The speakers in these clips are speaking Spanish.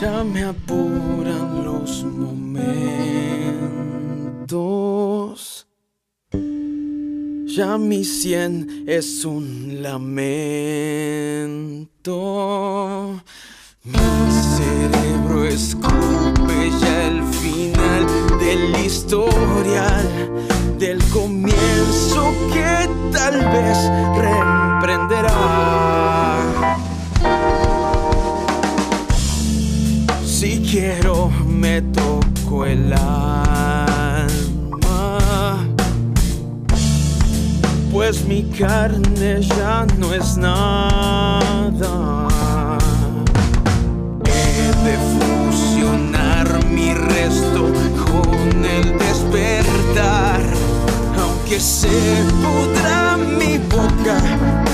ya me apuran los momentos. Ya mi cien es un lamento. Mi cerebro escupe ya el final del historial, del comienzo que tal vez reemprenderá. Si quiero me toco el alma, pues mi carne ya no es nada. He de fusionar mi resto con el despertar, aunque se pudra mi boca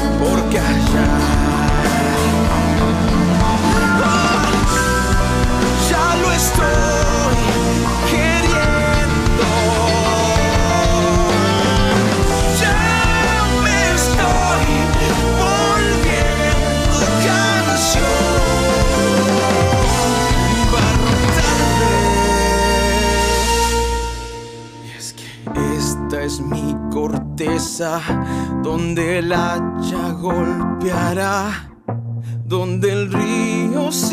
esta es mi corteza donde el hacha golpeará donde el río secará